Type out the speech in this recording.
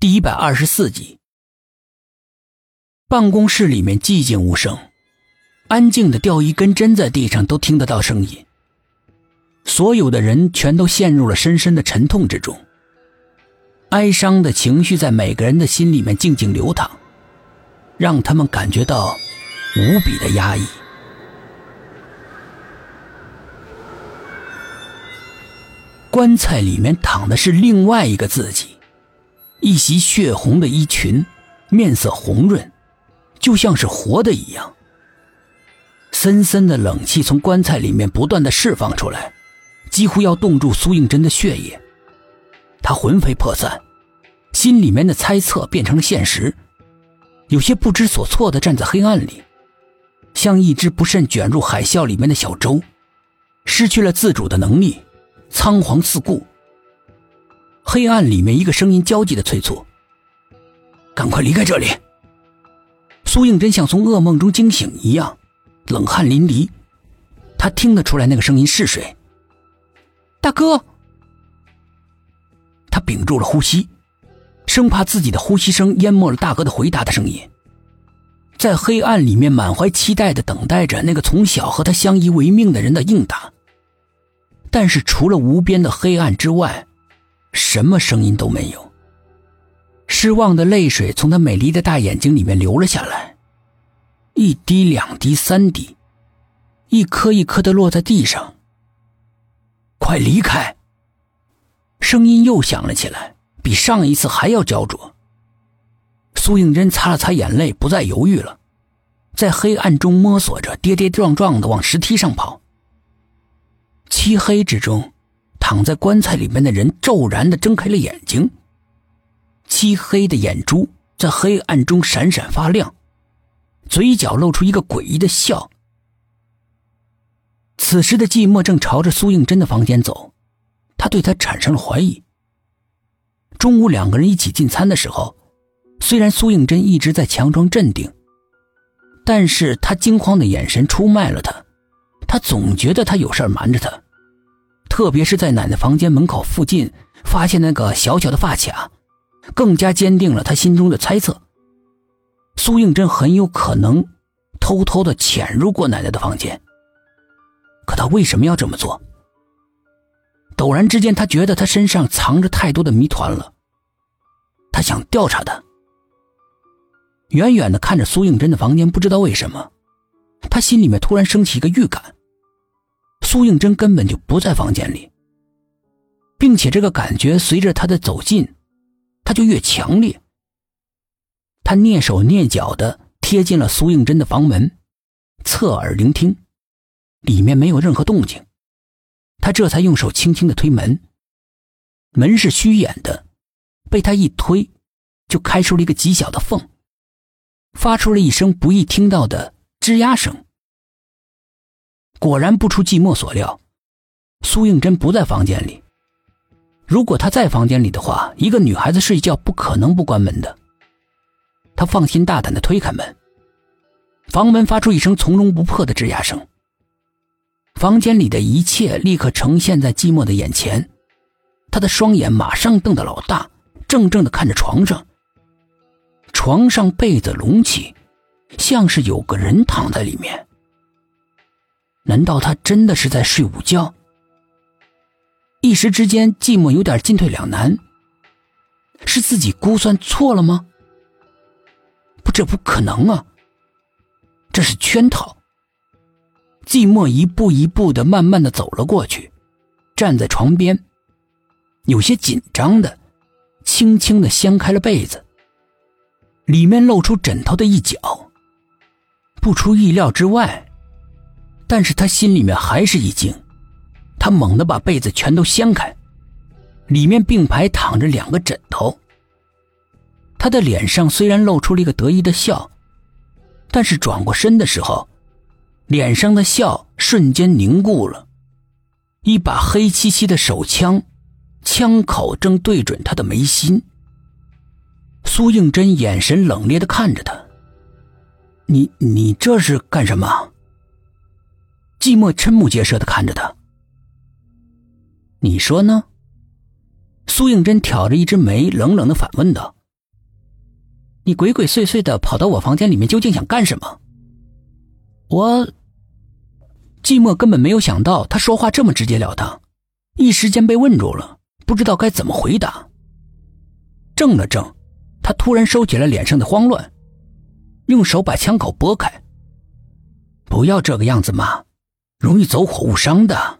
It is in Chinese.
第一百二十四集。办公室里面寂静无声，安静的掉一根针在地上都听得到声音。所有的人全都陷入了深深的沉痛之中，哀伤的情绪在每个人的心里面静静流淌，让他们感觉到无比的压抑。棺材里面躺的是另外一个自己。一袭血红的衣裙，面色红润，就像是活的一样。森森的冷气从棺材里面不断的释放出来，几乎要冻住苏应真的血液。他魂飞魄散，心里面的猜测变成了现实，有些不知所措的站在黑暗里，像一只不慎卷入海啸里面的小舟，失去了自主的能力，仓皇四顾。黑暗里面，一个声音焦急的催促：“赶快离开这里！”苏应真像从噩梦中惊醒一样，冷汗淋漓。他听得出来那个声音是谁。大哥，他屏住了呼吸，生怕自己的呼吸声淹没了大哥的回答的声音。在黑暗里面，满怀期待的等待着那个从小和他相依为命的人的应答。但是，除了无边的黑暗之外，什么声音都没有。失望的泪水从他美丽的大眼睛里面流了下来，一滴、两滴、三滴，一颗一颗的落在地上。快离开！声音又响了起来，比上一次还要焦灼。苏应真擦了擦眼泪，不再犹豫了，在黑暗中摸索着，跌跌撞撞的往石梯上跑。漆黑之中。躺在棺材里面的人骤然的睁开了眼睛，漆黑的眼珠在黑暗中闪闪发亮，嘴角露出一个诡异的笑。此时的寂寞正朝着苏应真的房间走，他对他产生了怀疑。中午两个人一起进餐的时候，虽然苏应真一直在强装镇定，但是他惊慌的眼神出卖了他，他总觉得他有事瞒着他。特别是在奶奶房间门口附近发现那个小小的发卡，更加坚定了他心中的猜测。苏应真很有可能偷偷的潜入过奶奶的房间。可他为什么要这么做？陡然之间，他觉得他身上藏着太多的谜团了。他想调查他。远远的看着苏应真的房间，不知道为什么，他心里面突然升起一个预感。苏应真根本就不在房间里，并且这个感觉随着他的走近，他就越强烈。他蹑手蹑脚的贴近了苏应真的房门，侧耳聆听，里面没有任何动静。他这才用手轻轻的推门，门是虚掩的，被他一推，就开出了一个极小的缝，发出了一声不易听到的吱呀声。果然不出寂寞所料，苏应真不在房间里。如果她在房间里的话，一个女孩子睡觉不可能不关门的。他放心大胆的推开门，房门发出一声从容不迫的吱呀声。房间里的一切立刻呈现在寂寞的眼前，他的双眼马上瞪得老大，怔怔的看着床上。床上被子隆起，像是有个人躺在里面。难道他真的是在睡午觉？一时之间，寂寞有点进退两难。是自己估算错了吗？不，这不可能啊！这是圈套。寂寞一步一步的、慢慢的走了过去，站在床边，有些紧张的，轻轻的掀开了被子，里面露出枕头的一角。不出意料之外。但是他心里面还是一惊，他猛地把被子全都掀开，里面并排躺着两个枕头。他的脸上虽然露出了一个得意的笑，但是转过身的时候，脸上的笑瞬间凝固了。一把黑漆漆的手枪，枪口正对准他的眉心。苏应真眼神冷冽的看着他：“你你这是干什么？”寂寞瞠目结舌的看着他，你说呢？苏应真挑着一只眉，冷冷的反问道：“你鬼鬼祟祟的跑到我房间里面，究竟想干什么？我，寂寞根本没有想到他说话这么直截了当，一时间被问住了，不知道该怎么回答。怔了怔，他突然收起了脸上的慌乱，用手把枪口拨开。不要这个样子嘛，容易走火误伤的。